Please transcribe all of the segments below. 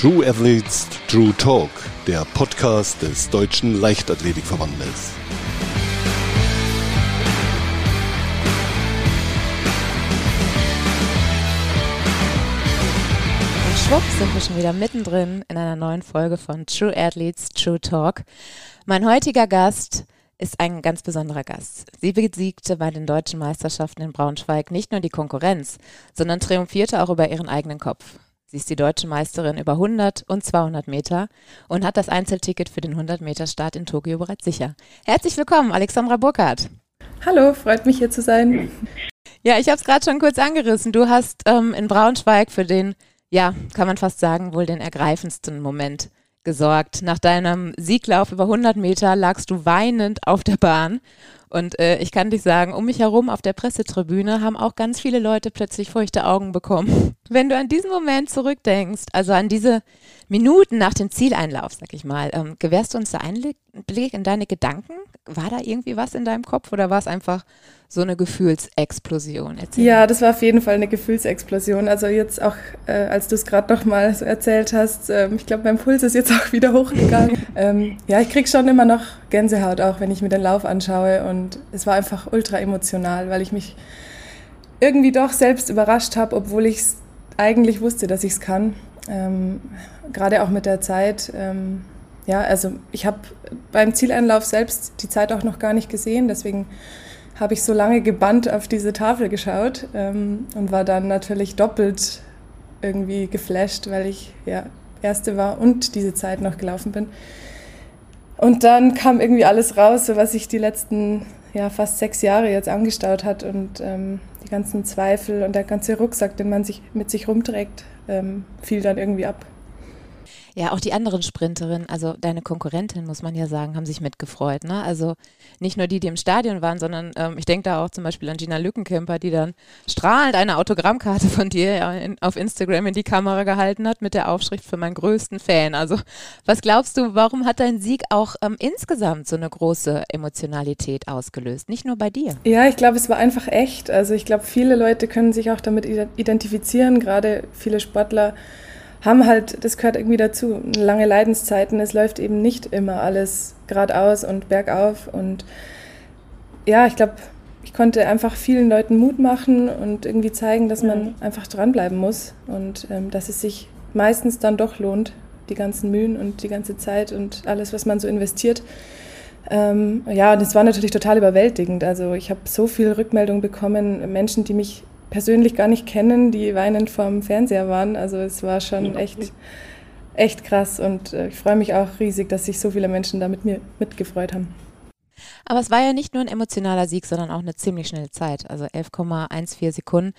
True Athletes True Talk, der Podcast des Deutschen Leichtathletikverbandes. Und schwupp sind wir schon wieder mittendrin in einer neuen Folge von True Athletes True Talk. Mein heutiger Gast ist ein ganz besonderer Gast. Sie besiegte bei den deutschen Meisterschaften in Braunschweig nicht nur die Konkurrenz, sondern triumphierte auch über ihren eigenen Kopf. Sie ist die deutsche Meisterin über 100 und 200 Meter und hat das Einzelticket für den 100 Meter Start in Tokio bereits sicher. Herzlich willkommen, Alexandra Burkhardt. Hallo, freut mich hier zu sein. Ja, ich habe es gerade schon kurz angerissen. Du hast ähm, in Braunschweig für den, ja, kann man fast sagen, wohl den ergreifendsten Moment gesorgt. Nach deinem Sieglauf über 100 Meter lagst du weinend auf der Bahn. Und äh, ich kann dich sagen, um mich herum auf der Pressetribüne haben auch ganz viele Leute plötzlich feuchte Augen bekommen. Wenn du an diesen Moment zurückdenkst, also an diese Minuten nach dem Zieleinlauf, sag ich mal, ähm, gewährst du uns da einen Blick in deine Gedanken? War da irgendwie was in deinem Kopf oder war es einfach so eine Gefühlsexplosion? Erzähl ja, das war auf jeden Fall eine Gefühlsexplosion. Also jetzt auch, äh, als du es gerade noch mal so erzählt hast, äh, ich glaube, mein Puls ist jetzt auch wieder hochgegangen. ähm, ja, ich kriege schon immer noch Gänsehaut, auch wenn ich mir den Lauf anschaue. Und es war einfach ultra emotional, weil ich mich irgendwie doch selbst überrascht habe, obwohl ich es eigentlich wusste, dass ich es kann. Ähm, Gerade auch mit der Zeit. Ähm, ja, also ich habe beim Zieleinlauf selbst die Zeit auch noch gar nicht gesehen, deswegen habe ich so lange gebannt auf diese Tafel geschaut ähm, und war dann natürlich doppelt irgendwie geflasht, weil ich ja Erste war und diese Zeit noch gelaufen bin. Und dann kam irgendwie alles raus, so was sich die letzten ja, fast sechs Jahre jetzt angestaut hat und ähm, die ganzen Zweifel und der ganze Rucksack, den man sich mit sich rumträgt, ähm, fiel dann irgendwie ab. Ja, auch die anderen Sprinterinnen, also deine Konkurrentin, muss man ja sagen, haben sich mitgefreut. Ne? Also nicht nur die, die im Stadion waren, sondern ähm, ich denke da auch zum Beispiel an Gina Lückenkemper, die dann strahlend eine Autogrammkarte von dir in, auf Instagram in die Kamera gehalten hat mit der Aufschrift für meinen größten Fan. Also was glaubst du, warum hat dein Sieg auch ähm, insgesamt so eine große Emotionalität ausgelöst? Nicht nur bei dir. Ja, ich glaube, es war einfach echt. Also ich glaube, viele Leute können sich auch damit identifizieren, gerade viele Sportler haben halt, das gehört irgendwie dazu, lange Leidenszeiten. Es läuft eben nicht immer alles geradeaus und bergauf. Und ja, ich glaube, ich konnte einfach vielen Leuten Mut machen und irgendwie zeigen, dass man mhm. einfach dranbleiben muss und ähm, dass es sich meistens dann doch lohnt, die ganzen Mühen und die ganze Zeit und alles, was man so investiert. Ähm, ja, und es war natürlich total überwältigend. Also ich habe so viel Rückmeldung bekommen, Menschen, die mich persönlich gar nicht kennen, die weinend vorm Fernseher waren. Also es war schon echt, echt krass und äh, ich freue mich auch riesig, dass sich so viele Menschen da mit mir mitgefreut haben. Aber es war ja nicht nur ein emotionaler Sieg, sondern auch eine ziemlich schnelle Zeit. Also 11,14 Sekunden.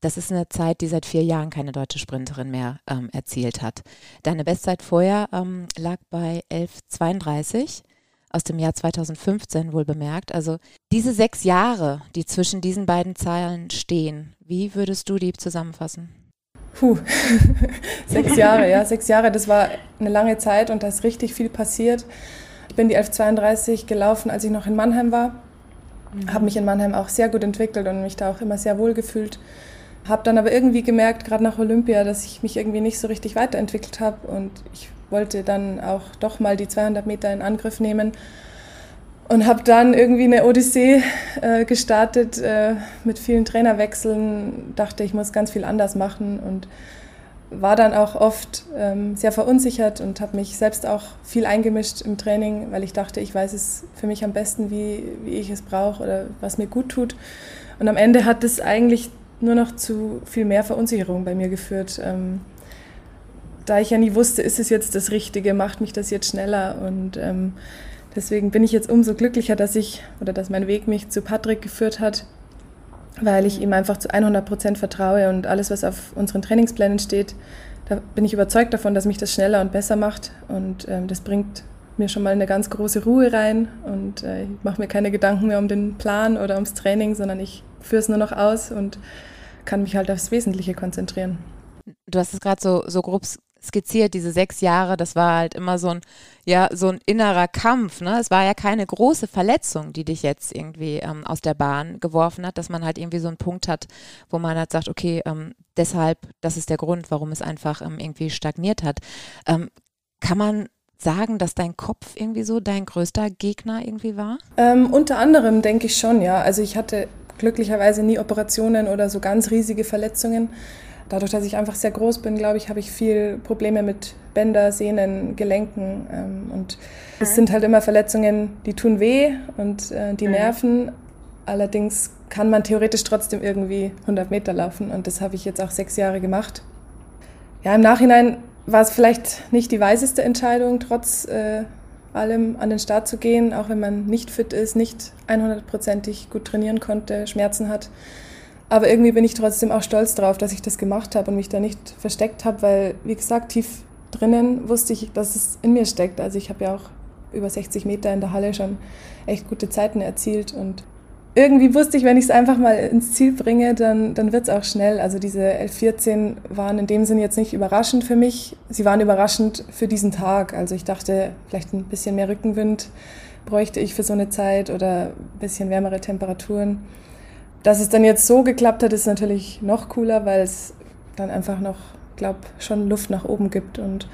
Das ist eine Zeit, die seit vier Jahren keine deutsche Sprinterin mehr ähm, erzielt hat. Deine Bestzeit vorher ähm, lag bei 11,32 aus dem Jahr 2015 wohl bemerkt. Also diese sechs Jahre, die zwischen diesen beiden Zahlen stehen, wie würdest du die zusammenfassen? Puh, sechs Jahre, ja, sechs Jahre, das war eine lange Zeit und da ist richtig viel passiert. Ich bin die 1132 gelaufen, als ich noch in Mannheim war. Mhm. Habe mich in Mannheim auch sehr gut entwickelt und mich da auch immer sehr wohl gefühlt. Habe dann aber irgendwie gemerkt, gerade nach Olympia, dass ich mich irgendwie nicht so richtig weiterentwickelt habe und ich wollte dann auch doch mal die 200 Meter in Angriff nehmen und habe dann irgendwie eine Odyssee äh, gestartet äh, mit vielen Trainerwechseln. Dachte, ich muss ganz viel anders machen und war dann auch oft ähm, sehr verunsichert und habe mich selbst auch viel eingemischt im Training, weil ich dachte, ich weiß es für mich am besten, wie, wie ich es brauche oder was mir gut tut. Und am Ende hat es eigentlich nur noch zu viel mehr Verunsicherung bei mir geführt. Ähm, da ich ja nie wusste, ist es jetzt das Richtige, macht mich das jetzt schneller und ähm, deswegen bin ich jetzt umso glücklicher, dass ich oder dass mein Weg mich zu Patrick geführt hat, weil ich ihm einfach zu 100 Prozent vertraue und alles, was auf unseren Trainingsplänen steht, da bin ich überzeugt davon, dass mich das schneller und besser macht und ähm, das bringt mir schon mal eine ganz große Ruhe rein und äh, ich mache mir keine Gedanken mehr um den Plan oder ums Training, sondern ich führe es nur noch aus und kann mich halt aufs Wesentliche konzentrieren. Du hast es gerade so, so grob skizziert, diese sechs Jahre, das war halt immer so ein, ja, so ein innerer Kampf, ne? Es war ja keine große Verletzung, die dich jetzt irgendwie ähm, aus der Bahn geworfen hat, dass man halt irgendwie so einen Punkt hat, wo man halt sagt, okay, ähm, deshalb, das ist der Grund, warum es einfach ähm, irgendwie stagniert hat. Ähm, kann man sagen, dass dein Kopf irgendwie so dein größter Gegner irgendwie war? Ähm, unter anderem denke ich schon, ja. Also ich hatte glücklicherweise nie Operationen oder so ganz riesige Verletzungen. Dadurch, dass ich einfach sehr groß bin, glaube ich, habe ich viel Probleme mit Bänder, Sehnen, Gelenken. Ähm, und es mhm. sind halt immer Verletzungen, die tun weh und äh, die mhm. nerven. Allerdings kann man theoretisch trotzdem irgendwie 100 Meter laufen und das habe ich jetzt auch sechs Jahre gemacht. Ja, im Nachhinein war es vielleicht nicht die weiseste Entscheidung, trotz äh, allem an den Start zu gehen, auch wenn man nicht fit ist, nicht 100%ig gut trainieren konnte, Schmerzen hat. Aber irgendwie bin ich trotzdem auch stolz darauf, dass ich das gemacht habe und mich da nicht versteckt habe, weil, wie gesagt, tief drinnen wusste ich, dass es in mir steckt. Also ich habe ja auch über 60 Meter in der Halle schon echt gute Zeiten erzielt und irgendwie wusste ich, wenn ich es einfach mal ins Ziel bringe, dann, dann wird es auch schnell. Also diese 11-14 waren in dem Sinn jetzt nicht überraschend für mich. Sie waren überraschend für diesen Tag. Also ich dachte, vielleicht ein bisschen mehr Rückenwind bräuchte ich für so eine Zeit oder ein bisschen wärmere Temperaturen. Dass es dann jetzt so geklappt hat, ist natürlich noch cooler, weil es dann einfach noch, glaube schon Luft nach oben gibt. Und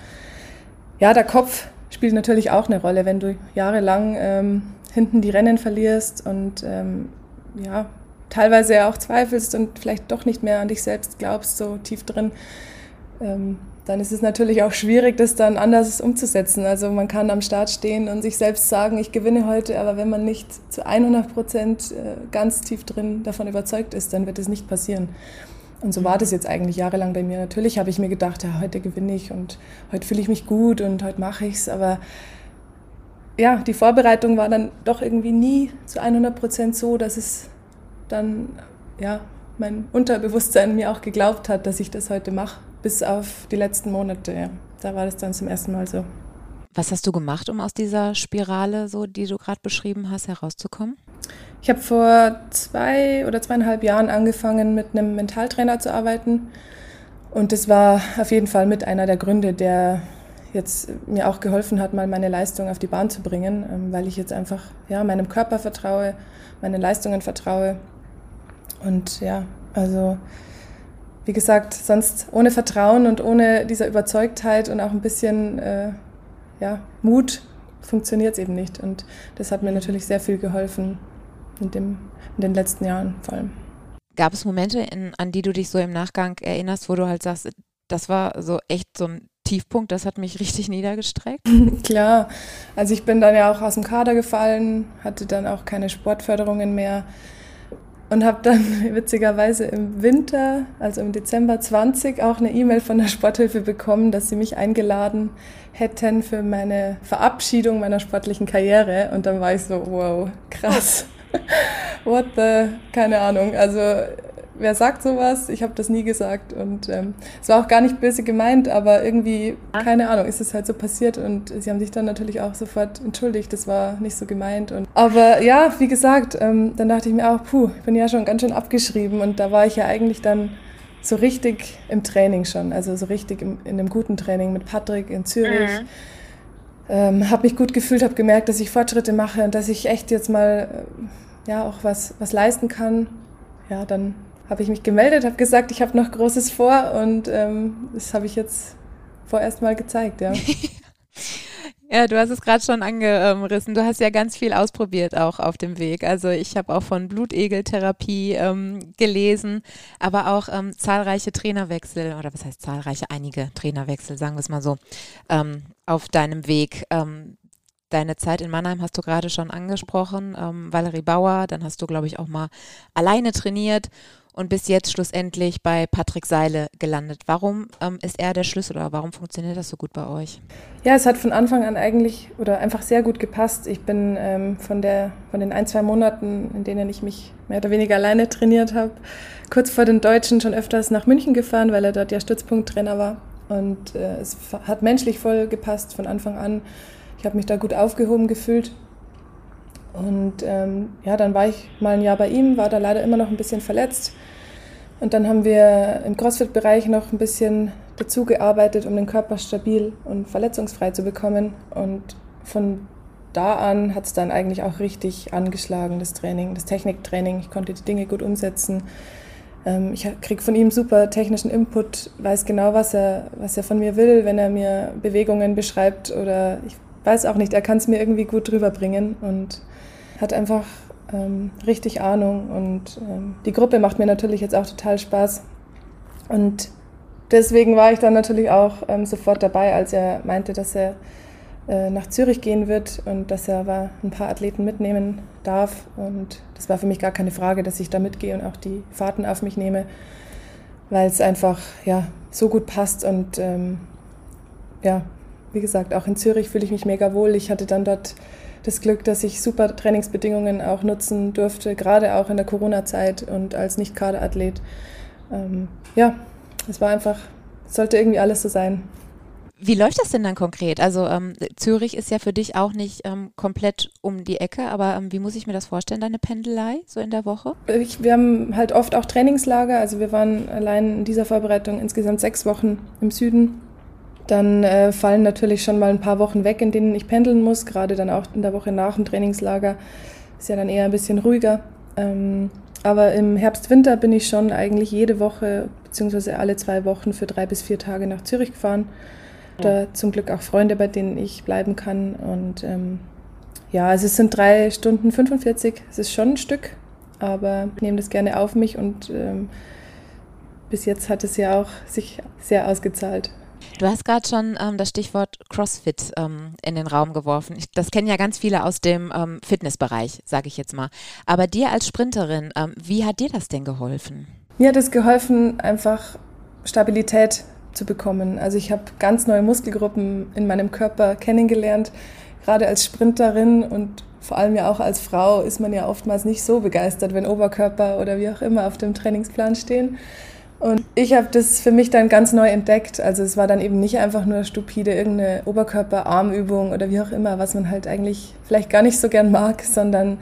ja, der Kopf spielt natürlich auch eine Rolle, wenn du jahrelang ähm, hinten die Rennen verlierst und ähm, ja, teilweise ja auch zweifelst und vielleicht doch nicht mehr an dich selbst glaubst, so tief drin, ähm, dann ist es natürlich auch schwierig, das dann anders umzusetzen. Also man kann am Start stehen und sich selbst sagen, ich gewinne heute, aber wenn man nicht zu 100 Prozent äh, ganz tief drin davon überzeugt ist, dann wird es nicht passieren. Und so war das jetzt eigentlich jahrelang bei mir. Natürlich habe ich mir gedacht, ja, heute gewinne ich und heute fühle ich mich gut und heute mache ich es, aber ja, die Vorbereitung war dann doch irgendwie nie zu 100 Prozent so, dass es dann, ja, mein Unterbewusstsein mir auch geglaubt hat, dass ich das heute mache, bis auf die letzten Monate. Ja. Da war das dann zum ersten Mal so. Was hast du gemacht, um aus dieser Spirale, so die du gerade beschrieben hast, herauszukommen? Ich habe vor zwei oder zweieinhalb Jahren angefangen, mit einem Mentaltrainer zu arbeiten. Und das war auf jeden Fall mit einer der Gründe, der jetzt mir auch geholfen hat, mal meine Leistung auf die Bahn zu bringen, ähm, weil ich jetzt einfach ja, meinem Körper vertraue, meinen Leistungen vertraue. Und ja, also wie gesagt, sonst ohne Vertrauen und ohne dieser Überzeugtheit und auch ein bisschen äh, ja, Mut funktioniert es eben nicht. Und das hat mir natürlich sehr viel geholfen in, dem, in den letzten Jahren vor allem. Gab es Momente, in, an die du dich so im Nachgang erinnerst, wo du halt sagst, das war so echt so ein Tiefpunkt, das hat mich richtig niedergestreckt. Klar, also ich bin dann ja auch aus dem Kader gefallen, hatte dann auch keine Sportförderungen mehr und habe dann witzigerweise im Winter, also im Dezember 20, auch eine E-Mail von der Sporthilfe bekommen, dass sie mich eingeladen hätten für meine Verabschiedung meiner sportlichen Karriere. Und dann war ich so, wow, krass. What the, keine Ahnung. Also wer sagt sowas? Ich habe das nie gesagt und ähm, es war auch gar nicht böse gemeint, aber irgendwie, keine Ahnung, ist es halt so passiert und sie haben sich dann natürlich auch sofort entschuldigt, das war nicht so gemeint. Und, aber ja, wie gesagt, ähm, dann dachte ich mir auch, puh, ich bin ja schon ganz schön abgeschrieben und da war ich ja eigentlich dann so richtig im Training schon, also so richtig im, in einem guten Training mit Patrick in Zürich. Mhm. Ähm, habe mich gut gefühlt, habe gemerkt, dass ich Fortschritte mache und dass ich echt jetzt mal äh, ja auch was, was leisten kann. Ja, dann habe ich mich gemeldet, habe gesagt, ich habe noch Großes vor und ähm, das habe ich jetzt vorerst mal gezeigt, ja. Ja, du hast es gerade schon angerissen. Du hast ja ganz viel ausprobiert auch auf dem Weg. Also ich habe auch von Blutegeltherapie ähm, gelesen, aber auch ähm, zahlreiche Trainerwechsel oder was heißt zahlreiche, einige Trainerwechsel, sagen wir es mal so, ähm, auf deinem Weg. Ähm, deine Zeit in Mannheim hast du gerade schon angesprochen, ähm, Valerie Bauer, dann hast du, glaube ich, auch mal alleine trainiert und bis jetzt schlussendlich bei Patrick Seile gelandet. Warum ähm, ist er der Schlüssel oder warum funktioniert das so gut bei euch? Ja, es hat von Anfang an eigentlich oder einfach sehr gut gepasst. Ich bin ähm, von, der, von den ein, zwei Monaten, in denen ich mich mehr oder weniger alleine trainiert habe, kurz vor den Deutschen schon öfters nach München gefahren, weil er dort ja Stützpunkttrainer war. Und äh, es hat menschlich voll gepasst von Anfang an. Ich habe mich da gut aufgehoben gefühlt. Und ähm, ja, dann war ich mal ein Jahr bei ihm, war da leider immer noch ein bisschen verletzt. Und dann haben wir im CrossFit-Bereich noch ein bisschen dazu gearbeitet, um den Körper stabil und verletzungsfrei zu bekommen. Und von da an hat es dann eigentlich auch richtig angeschlagen, das Training, das Techniktraining. Ich konnte die Dinge gut umsetzen. Ähm, ich kriege von ihm super technischen Input, weiß genau, was er, was er von mir will, wenn er mir Bewegungen beschreibt oder ich weiß auch nicht, er kann es mir irgendwie gut drüber bringen und hat einfach ähm, richtig Ahnung und ähm, die Gruppe macht mir natürlich jetzt auch total Spaß und deswegen war ich dann natürlich auch ähm, sofort dabei, als er meinte, dass er äh, nach Zürich gehen wird und dass er aber ein paar Athleten mitnehmen darf. Und das war für mich gar keine Frage, dass ich da mitgehe und auch die Fahrten auf mich nehme, weil es einfach ja, so gut passt. Und ähm, ja, wie gesagt, auch in Zürich fühle ich mich mega wohl. Ich hatte dann dort das Glück, dass ich super Trainingsbedingungen auch nutzen durfte, gerade auch in der Corona-Zeit und als Nicht-Kaderathlet. Ähm, ja, es war einfach, sollte irgendwie alles so sein. Wie läuft das denn dann konkret? Also ähm, Zürich ist ja für dich auch nicht ähm, komplett um die Ecke, aber ähm, wie muss ich mir das vorstellen, deine Pendelei so in der Woche? Ich, wir haben halt oft auch Trainingslager, also wir waren allein in dieser Vorbereitung insgesamt sechs Wochen im Süden. Dann äh, fallen natürlich schon mal ein paar Wochen weg, in denen ich pendeln muss, gerade dann auch in der Woche nach dem Trainingslager. Ist ja dann eher ein bisschen ruhiger. Ähm, aber im Herbst, Winter bin ich schon eigentlich jede Woche beziehungsweise alle zwei Wochen für drei bis vier Tage nach Zürich gefahren da zum Glück auch Freunde, bei denen ich bleiben kann. Und ähm, ja, also es sind drei Stunden 45, es ist schon ein Stück, aber ich nehme das gerne auf mich und ähm, bis jetzt hat es ja auch sich sehr ausgezahlt. Du hast gerade schon ähm, das Stichwort CrossFit ähm, in den Raum geworfen. Ich, das kennen ja ganz viele aus dem ähm, Fitnessbereich, sage ich jetzt mal. Aber dir als Sprinterin, ähm, wie hat dir das denn geholfen? Mir hat es geholfen, einfach Stabilität zu bekommen. Also ich habe ganz neue Muskelgruppen in meinem Körper kennengelernt. Gerade als Sprinterin und vor allem ja auch als Frau ist man ja oftmals nicht so begeistert, wenn Oberkörper oder wie auch immer auf dem Trainingsplan stehen. Und ich habe das für mich dann ganz neu entdeckt. Also es war dann eben nicht einfach nur stupide irgendeine Oberkörper-Armübung oder wie auch immer, was man halt eigentlich vielleicht gar nicht so gern mag, sondern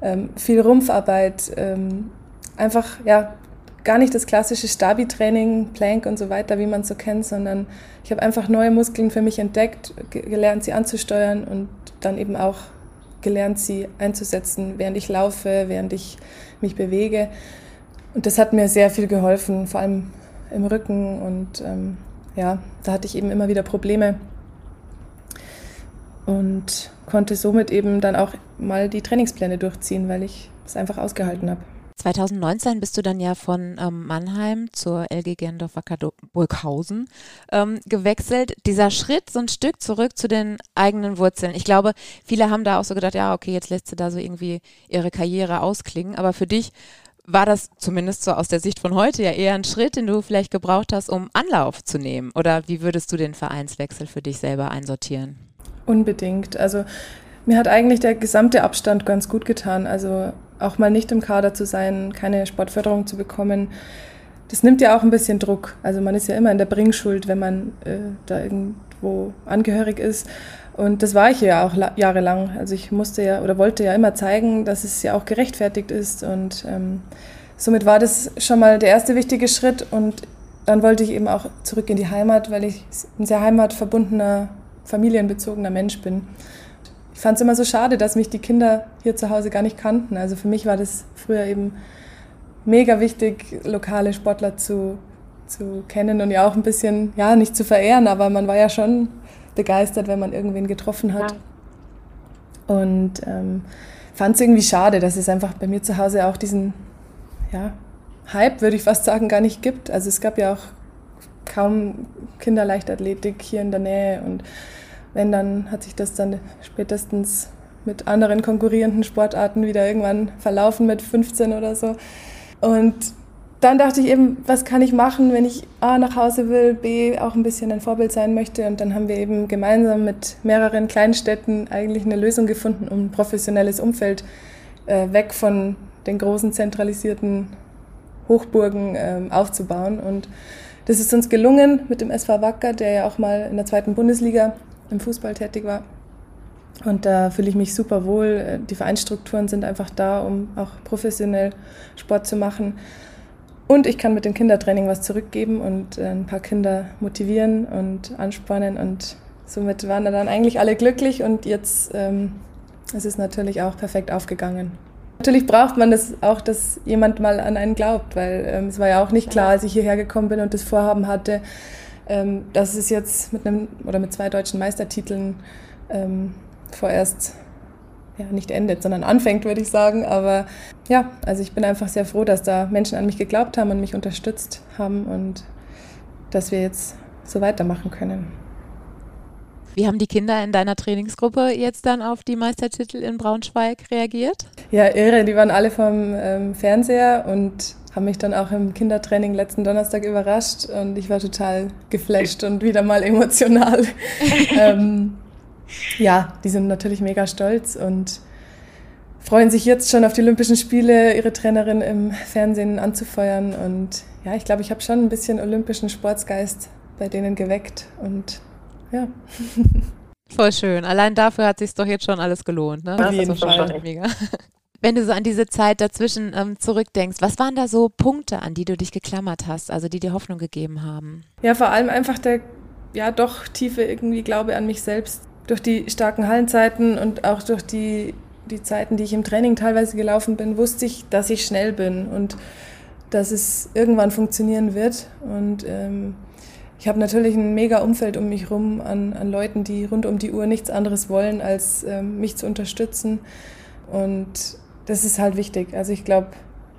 ähm, viel Rumpfarbeit, ähm, einfach ja gar nicht das klassische Stabi-Training, Plank und so weiter, wie man es so kennt, sondern ich habe einfach neue Muskeln für mich entdeckt, gelernt, sie anzusteuern und dann eben auch gelernt, sie einzusetzen, während ich laufe, während ich mich bewege. Und das hat mir sehr viel geholfen, vor allem im Rücken. Und ähm, ja, da hatte ich eben immer wieder Probleme und konnte somit eben dann auch mal die Trainingspläne durchziehen, weil ich es einfach ausgehalten habe. 2019 bist du dann ja von ähm, Mannheim zur LG Gerndorfer Burghausen ähm, gewechselt. Dieser Schritt so ein Stück zurück zu den eigenen Wurzeln. Ich glaube, viele haben da auch so gedacht, ja, okay, jetzt lässt sie da so irgendwie ihre Karriere ausklingen. Aber für dich war das zumindest so aus der Sicht von heute ja eher ein Schritt, den du vielleicht gebraucht hast, um Anlauf zu nehmen. Oder wie würdest du den Vereinswechsel für dich selber einsortieren? Unbedingt. Also mir hat eigentlich der gesamte Abstand ganz gut getan. Also auch mal nicht im Kader zu sein, keine Sportförderung zu bekommen, das nimmt ja auch ein bisschen Druck. Also man ist ja immer in der Bringschuld, wenn man äh, da irgendwo angehörig ist. Und das war ich ja auch jahrelang. Also ich musste ja oder wollte ja immer zeigen, dass es ja auch gerechtfertigt ist. Und ähm, somit war das schon mal der erste wichtige Schritt. Und dann wollte ich eben auch zurück in die Heimat, weil ich ein sehr heimatverbundener, familienbezogener Mensch bin ich fand es immer so schade, dass mich die Kinder hier zu Hause gar nicht kannten. Also für mich war das früher eben mega wichtig, lokale Sportler zu, zu kennen und ja auch ein bisschen, ja, nicht zu verehren, aber man war ja schon begeistert, wenn man irgendwen getroffen hat. Ja. Und ähm, fand es irgendwie schade, dass es einfach bei mir zu Hause auch diesen, ja, Hype, würde ich fast sagen, gar nicht gibt. Also es gab ja auch kaum Kinderleichtathletik hier in der Nähe und wenn, dann hat sich das dann spätestens mit anderen konkurrierenden Sportarten wieder irgendwann verlaufen mit 15 oder so. Und dann dachte ich eben, was kann ich machen, wenn ich A nach Hause will, B auch ein bisschen ein Vorbild sein möchte. Und dann haben wir eben gemeinsam mit mehreren Kleinstädten eigentlich eine Lösung gefunden, um ein professionelles Umfeld äh, weg von den großen zentralisierten Hochburgen äh, aufzubauen. Und das ist uns gelungen mit dem SV Wacker, der ja auch mal in der zweiten Bundesliga im Fußball tätig war. Und da fühle ich mich super wohl. Die Vereinsstrukturen sind einfach da, um auch professionell Sport zu machen. Und ich kann mit dem Kindertraining was zurückgeben und äh, ein paar Kinder motivieren und anspornen. Und somit waren dann eigentlich alle glücklich und jetzt ähm, ist es natürlich auch perfekt aufgegangen. Natürlich braucht man das auch, dass jemand mal an einen glaubt, weil ähm, es war ja auch nicht klar, als ich hierher gekommen bin und das Vorhaben hatte, ähm, dass es jetzt mit einem oder mit zwei deutschen Meistertiteln ähm, vorerst ja, nicht endet, sondern anfängt, würde ich sagen. Aber ja, also ich bin einfach sehr froh, dass da Menschen an mich geglaubt haben und mich unterstützt haben und dass wir jetzt so weitermachen können. Wie haben die Kinder in deiner Trainingsgruppe jetzt dann auf die Meistertitel in Braunschweig reagiert? Ja, irre. Die waren alle vom ähm, Fernseher und haben mich dann auch im Kindertraining letzten Donnerstag überrascht und ich war total geflasht und wieder mal emotional. ähm, ja, die sind natürlich mega stolz und freuen sich jetzt schon auf die Olympischen Spiele, ihre Trainerin im Fernsehen anzufeuern. Und ja, ich glaube, ich habe schon ein bisschen olympischen Sportsgeist bei denen geweckt und ja. Voll schön. Allein dafür hat sich doch jetzt schon alles gelohnt. Ne? Auf jeden Fall. Mega. Wenn du so an diese Zeit dazwischen ähm, zurückdenkst, was waren da so Punkte, an die du dich geklammert hast, also die dir Hoffnung gegeben haben? Ja, vor allem einfach der, ja, doch tiefe irgendwie Glaube an mich selbst. Durch die starken Hallenzeiten und auch durch die, die Zeiten, die ich im Training teilweise gelaufen bin, wusste ich, dass ich schnell bin und dass es irgendwann funktionieren wird. Und ähm, ich habe natürlich ein mega Umfeld um mich rum an, an Leuten, die rund um die Uhr nichts anderes wollen, als ähm, mich zu unterstützen. Und das ist halt wichtig. Also ich glaube,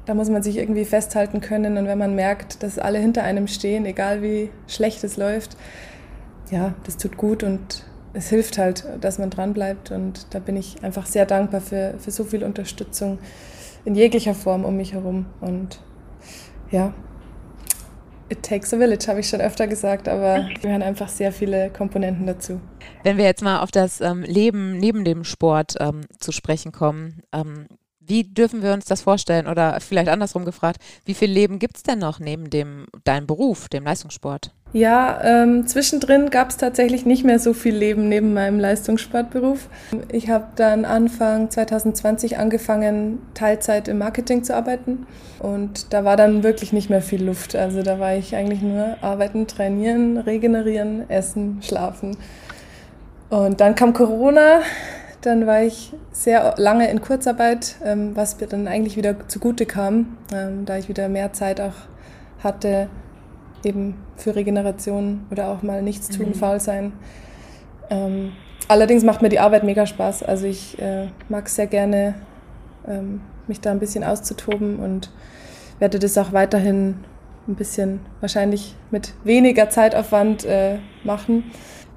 da muss man sich irgendwie festhalten können. Und wenn man merkt, dass alle hinter einem stehen, egal wie schlecht es läuft, ja, das tut gut und es hilft halt, dass man dranbleibt. Und da bin ich einfach sehr dankbar für, für so viel Unterstützung in jeglicher Form um mich herum. Und ja, It takes a village, habe ich schon öfter gesagt, aber gehören einfach sehr viele Komponenten dazu. Wenn wir jetzt mal auf das ähm, Leben neben dem Sport ähm, zu sprechen kommen, ähm, wie dürfen wir uns das vorstellen? Oder vielleicht andersrum gefragt, wie viel Leben gibt es denn noch neben dem deinem Beruf, dem Leistungssport? Ja, ähm, zwischendrin gab es tatsächlich nicht mehr so viel Leben neben meinem Leistungssportberuf. Ich habe dann Anfang 2020 angefangen, Teilzeit im Marketing zu arbeiten. Und da war dann wirklich nicht mehr viel Luft. Also da war ich eigentlich nur arbeiten, trainieren, regenerieren, essen, schlafen. Und dann kam Corona dann war ich sehr lange in Kurzarbeit, ähm, was mir dann eigentlich wieder zugute kam, ähm, da ich wieder mehr Zeit auch hatte, eben für Regeneration oder auch mal nichts tun, mhm. faul sein. Ähm, allerdings macht mir die Arbeit mega Spaß. Also ich äh, mag sehr gerne, ähm, mich da ein bisschen auszutoben und werde das auch weiterhin ein bisschen wahrscheinlich mit weniger Zeitaufwand äh, machen.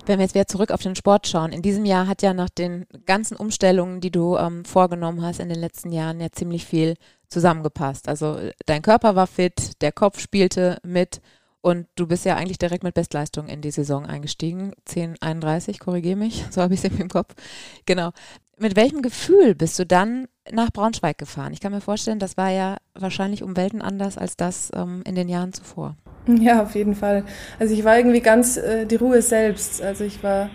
Wenn wir jetzt wieder zurück auf den Sport schauen, in diesem Jahr hat ja nach den ganzen Umstellungen, die du ähm, vorgenommen hast in den letzten Jahren, ja ziemlich viel zusammengepasst. Also dein Körper war fit, der Kopf spielte mit und du bist ja eigentlich direkt mit Bestleistung in die Saison eingestiegen. 10:31, korrigiere mich, so habe ich es im Kopf. Genau. Mit welchem Gefühl bist du dann nach Braunschweig gefahren? Ich kann mir vorstellen, das war ja wahrscheinlich um Welten anders als das ähm, in den Jahren zuvor. Ja, auf jeden Fall. Also ich war irgendwie ganz äh, die Ruhe selbst. Also ich war,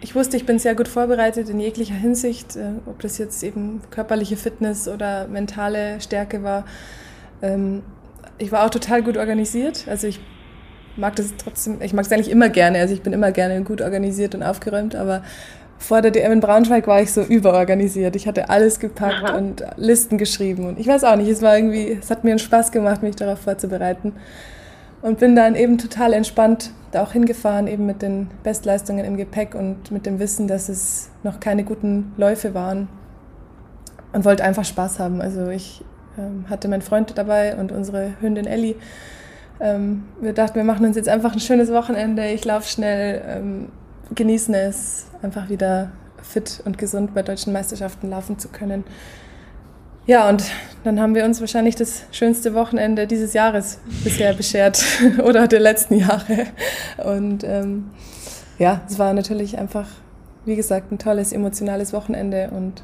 ich wusste, ich bin sehr gut vorbereitet in jeglicher Hinsicht, äh, ob das jetzt eben körperliche Fitness oder mentale Stärke war. Ähm, ich war auch total gut organisiert. Also ich mag das trotzdem, ich mag es eigentlich immer gerne. Also ich bin immer gerne gut organisiert und aufgeräumt, aber vor der DM in Braunschweig war ich so überorganisiert. Ich hatte alles gepackt Aha. und Listen geschrieben und ich weiß auch nicht, es war irgendwie, es hat mir einen Spaß gemacht, mich darauf vorzubereiten und bin dann eben total entspannt da auch hingefahren, eben mit den Bestleistungen im Gepäck und mit dem Wissen, dass es noch keine guten Läufe waren und wollte einfach Spaß haben. Also ich ähm, hatte meinen Freund dabei und unsere Hündin Ellie. Ähm, wir dachten, wir machen uns jetzt einfach ein schönes Wochenende. Ich laufe schnell, ähm, genießen es, einfach wieder fit und gesund bei deutschen Meisterschaften laufen zu können. Ja, und dann haben wir uns wahrscheinlich das schönste Wochenende dieses Jahres bisher beschert oder der letzten Jahre. Und ähm, ja, es war natürlich einfach, wie gesagt, ein tolles emotionales Wochenende und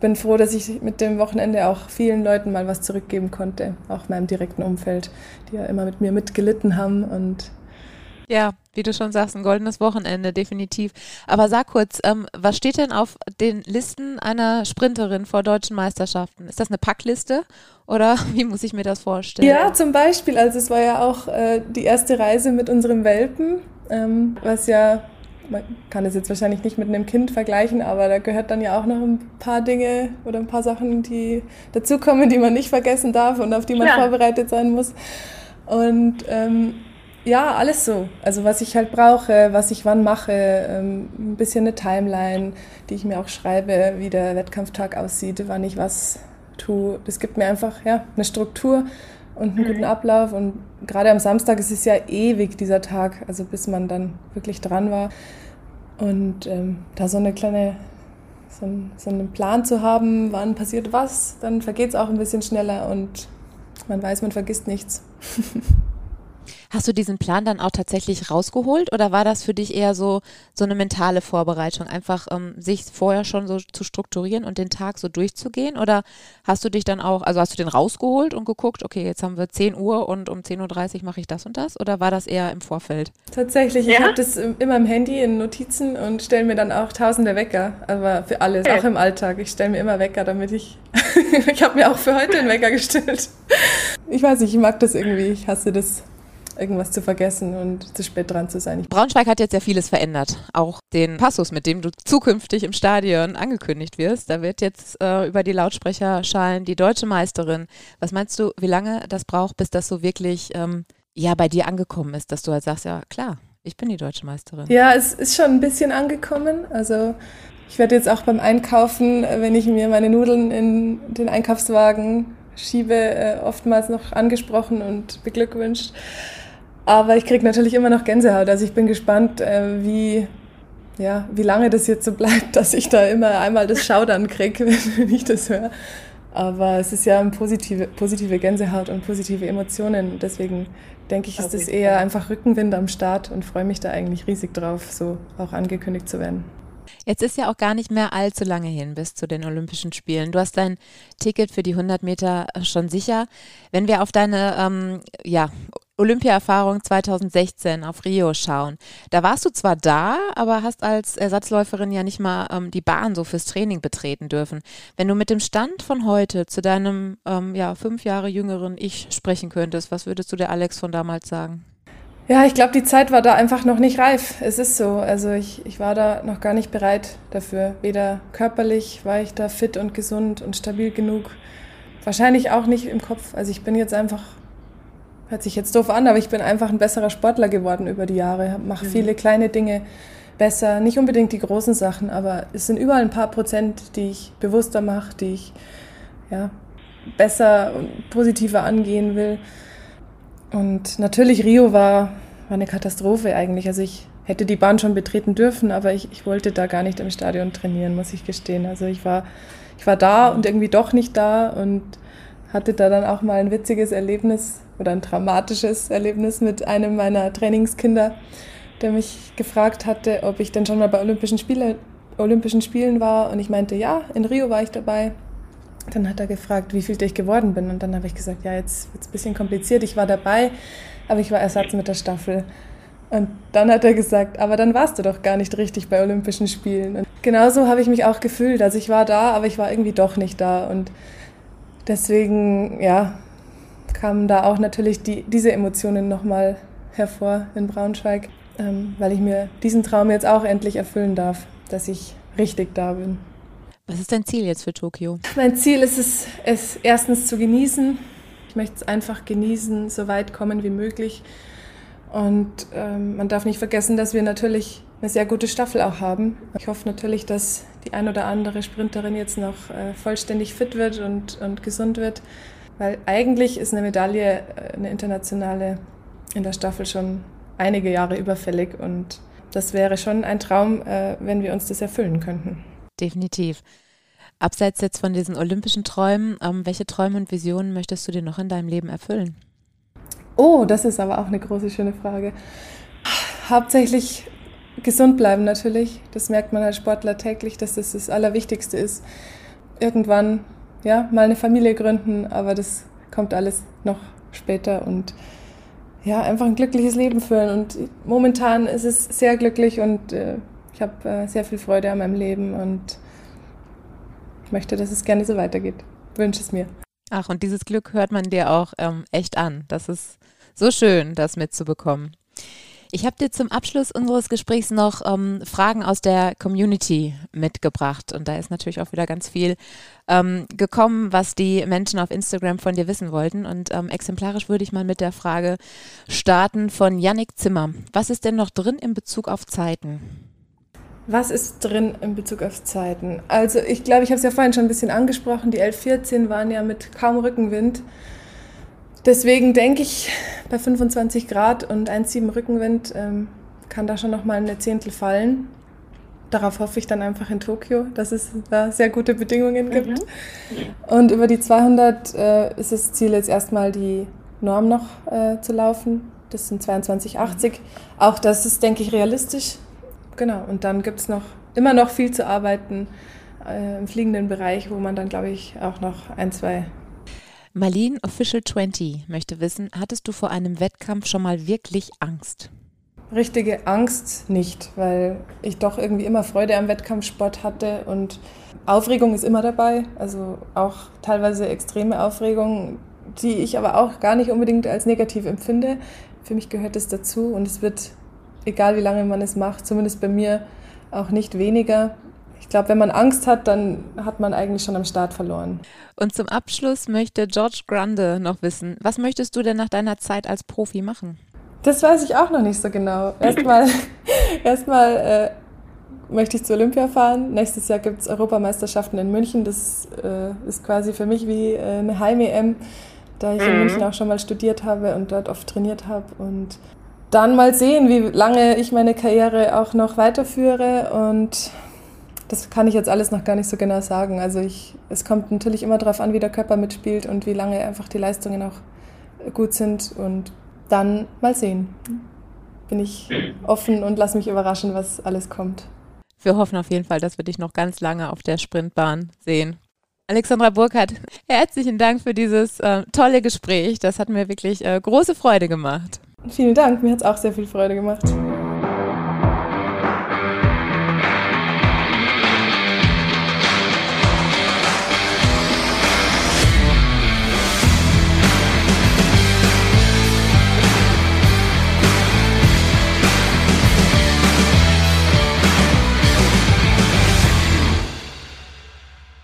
bin froh, dass ich mit dem Wochenende auch vielen Leuten mal was zurückgeben konnte, auch meinem direkten Umfeld, die ja immer mit mir mitgelitten haben und Ja, wie du schon sagst, ein goldenes Wochenende, definitiv. Aber sag kurz, ähm, was steht denn auf den Listen einer Sprinterin vor deutschen Meisterschaften? Ist das eine Packliste oder wie muss ich mir das vorstellen? Ja, zum Beispiel. Also es war ja auch äh, die erste Reise mit unserem Welpen, ähm, was ja, man kann es jetzt wahrscheinlich nicht mit einem Kind vergleichen, aber da gehört dann ja auch noch ein paar Dinge oder ein paar Sachen, die dazukommen, die man nicht vergessen darf und auf die man ja. vorbereitet sein muss. Und ähm, ja, alles so. Also was ich halt brauche, was ich wann mache, ähm, ein bisschen eine Timeline, die ich mir auch schreibe, wie der Wettkampftag aussieht, wann ich was tue. Das gibt mir einfach ja, eine Struktur und einen guten mhm. Ablauf. Und gerade am Samstag ist es ja ewig, dieser Tag, also bis man dann wirklich dran war. Und ähm, da so eine kleine, so, ein, so einen Plan zu haben, wann passiert was, dann vergeht es auch ein bisschen schneller und man weiß, man vergisst nichts. Hast du diesen Plan dann auch tatsächlich rausgeholt oder war das für dich eher so, so eine mentale Vorbereitung, einfach ähm, sich vorher schon so zu strukturieren und den Tag so durchzugehen? Oder hast du dich dann auch, also hast du den rausgeholt und geguckt, okay, jetzt haben wir 10 Uhr und um 10.30 Uhr mache ich das und das? Oder war das eher im Vorfeld? Tatsächlich, ja? ich habe das immer im Handy in Notizen und stelle mir dann auch tausende Wecker, aber für alles, okay. auch im Alltag. Ich stelle mir immer Wecker, damit ich, ich habe mir auch für heute einen Wecker gestellt. Ich weiß nicht, ich mag das irgendwie, ich hasse das irgendwas zu vergessen und zu spät dran zu sein. Braunschweig hat jetzt ja vieles verändert. Auch den Passus, mit dem du zukünftig im Stadion angekündigt wirst. Da wird jetzt äh, über die Lautsprecher schallen, die deutsche Meisterin. Was meinst du, wie lange das braucht, bis das so wirklich ähm, ja bei dir angekommen ist, dass du halt sagst, ja klar, ich bin die deutsche Meisterin. Ja, es ist schon ein bisschen angekommen. Also ich werde jetzt auch beim Einkaufen, wenn ich mir meine Nudeln in den Einkaufswagen schiebe, äh, oftmals noch angesprochen und beglückwünscht. Aber ich kriege natürlich immer noch Gänsehaut. Also ich bin gespannt, äh, wie, ja, wie lange das jetzt so bleibt, dass ich da immer einmal das Schaudern kriege, wenn ich das höre. Aber es ist ja eine positive, positive Gänsehaut und positive Emotionen. Deswegen denke ich, ist es eher einfach Rückenwind am Start und freue mich da eigentlich riesig drauf, so auch angekündigt zu werden. Jetzt ist ja auch gar nicht mehr allzu lange hin bis zu den Olympischen Spielen. Du hast dein Ticket für die 100 Meter schon sicher. Wenn wir auf deine ähm, ja, Olympia-Erfahrung 2016 auf Rio schauen. Da warst du zwar da, aber hast als Ersatzläuferin ja nicht mal ähm, die Bahn so fürs Training betreten dürfen. Wenn du mit dem Stand von heute zu deinem ähm, ja, fünf Jahre jüngeren Ich sprechen könntest, was würdest du der Alex von damals sagen? Ja, ich glaube, die Zeit war da einfach noch nicht reif. Es ist so. Also ich, ich war da noch gar nicht bereit dafür. Weder körperlich war ich da fit und gesund und stabil genug. Wahrscheinlich auch nicht im Kopf. Also ich bin jetzt einfach hört sich jetzt doof an, aber ich bin einfach ein besserer Sportler geworden über die Jahre, mache mhm. viele kleine Dinge besser, nicht unbedingt die großen Sachen, aber es sind überall ein paar Prozent, die ich bewusster mache, die ich ja, besser und positiver angehen will. Und natürlich Rio war, war eine Katastrophe eigentlich. Also ich hätte die Bahn schon betreten dürfen, aber ich, ich wollte da gar nicht im Stadion trainieren, muss ich gestehen. Also ich war, ich war da und irgendwie doch nicht da und hatte da dann auch mal ein witziges Erlebnis oder ein dramatisches Erlebnis mit einem meiner Trainingskinder, der mich gefragt hatte, ob ich denn schon mal bei Olympischen, Spiele, Olympischen Spielen war. Und ich meinte, ja, in Rio war ich dabei. Dann hat er gefragt, wie viel ich geworden bin. Und dann habe ich gesagt, ja, jetzt wird es ein bisschen kompliziert. Ich war dabei, aber ich war Ersatz mit der Staffel. Und dann hat er gesagt, aber dann warst du doch gar nicht richtig bei Olympischen Spielen. Und genauso habe ich mich auch gefühlt. Also ich war da, aber ich war irgendwie doch nicht da. Und deswegen, ja, kamen da auch natürlich die, diese Emotionen nochmal hervor in Braunschweig, ähm, weil ich mir diesen Traum jetzt auch endlich erfüllen darf, dass ich richtig da bin. Was ist dein Ziel jetzt für Tokio? Mein Ziel ist es, es erstens zu genießen. Ich möchte es einfach genießen, so weit kommen wie möglich. Und ähm, man darf nicht vergessen, dass wir natürlich eine sehr gute Staffel auch haben. Ich hoffe natürlich, dass die ein oder andere Sprinterin jetzt noch äh, vollständig fit wird und, und gesund wird. Weil eigentlich ist eine Medaille, äh, eine internationale in der Staffel schon einige Jahre überfällig und das wäre schon ein Traum, äh, wenn wir uns das erfüllen könnten. Definitiv. Abseits jetzt von diesen olympischen Träumen, ähm, welche Träume und Visionen möchtest du dir noch in deinem Leben erfüllen? Oh, das ist aber auch eine große, schöne Frage. Hauptsächlich gesund bleiben natürlich. Das merkt man als Sportler täglich, dass das das Allerwichtigste ist. Irgendwann ja, mal eine Familie gründen, aber das kommt alles noch später und ja, einfach ein glückliches Leben führen. Und momentan ist es sehr glücklich und äh, ich habe äh, sehr viel Freude an meinem Leben und möchte, dass es gerne so weitergeht. Wünsche es mir. Ach, und dieses Glück hört man dir auch ähm, echt an. Das ist so schön, das mitzubekommen. Ich habe dir zum Abschluss unseres Gesprächs noch ähm, Fragen aus der Community mitgebracht. Und da ist natürlich auch wieder ganz viel ähm, gekommen, was die Menschen auf Instagram von dir wissen wollten. Und ähm, exemplarisch würde ich mal mit der Frage starten von Yannick Zimmer. Was ist denn noch drin in Bezug auf Zeiten? Was ist drin in Bezug auf Zeiten? Also ich glaube, ich habe es ja vorhin schon ein bisschen angesprochen. Die 1114 waren ja mit kaum Rückenwind Deswegen denke ich, bei 25 Grad und 1,7 Rückenwind ähm, kann da schon nochmal eine Zehntel fallen. Darauf hoffe ich dann einfach in Tokio, dass es da sehr gute Bedingungen gibt. Mhm. Und über die 200 äh, ist das Ziel jetzt erstmal die Norm noch äh, zu laufen. Das sind 22,80. Auch das ist, denke ich, realistisch. Genau. Und dann gibt es noch immer noch viel zu arbeiten äh, im fliegenden Bereich, wo man dann, glaube ich, auch noch ein, zwei Marlene Official 20 möchte wissen, hattest du vor einem Wettkampf schon mal wirklich Angst? Richtige Angst nicht, weil ich doch irgendwie immer Freude am Wettkampfsport hatte und Aufregung ist immer dabei, also auch teilweise extreme Aufregung, die ich aber auch gar nicht unbedingt als negativ empfinde. Für mich gehört es dazu und es wird, egal wie lange man es macht, zumindest bei mir auch nicht weniger ich glaube, wenn man Angst hat, dann hat man eigentlich schon am Start verloren. Und zum Abschluss möchte George Grande noch wissen, was möchtest du denn nach deiner Zeit als Profi machen? Das weiß ich auch noch nicht so genau. Erstmal erstmal äh, möchte ich zu Olympia fahren. Nächstes Jahr gibt es Europameisterschaften in München. Das äh, ist quasi für mich wie äh, eine Heim-EM, da ich mhm. in München auch schon mal studiert habe und dort oft trainiert habe. Und dann mal sehen, wie lange ich meine Karriere auch noch weiterführe und das kann ich jetzt alles noch gar nicht so genau sagen. Also ich, es kommt natürlich immer darauf an, wie der Körper mitspielt und wie lange einfach die Leistungen auch gut sind. Und dann mal sehen. Bin ich offen und lass mich überraschen, was alles kommt. Wir hoffen auf jeden Fall, dass wir dich noch ganz lange auf der Sprintbahn sehen. Alexandra Burkhardt, herzlichen Dank für dieses äh, tolle Gespräch. Das hat mir wirklich äh, große Freude gemacht. Vielen Dank, mir hat es auch sehr viel Freude gemacht.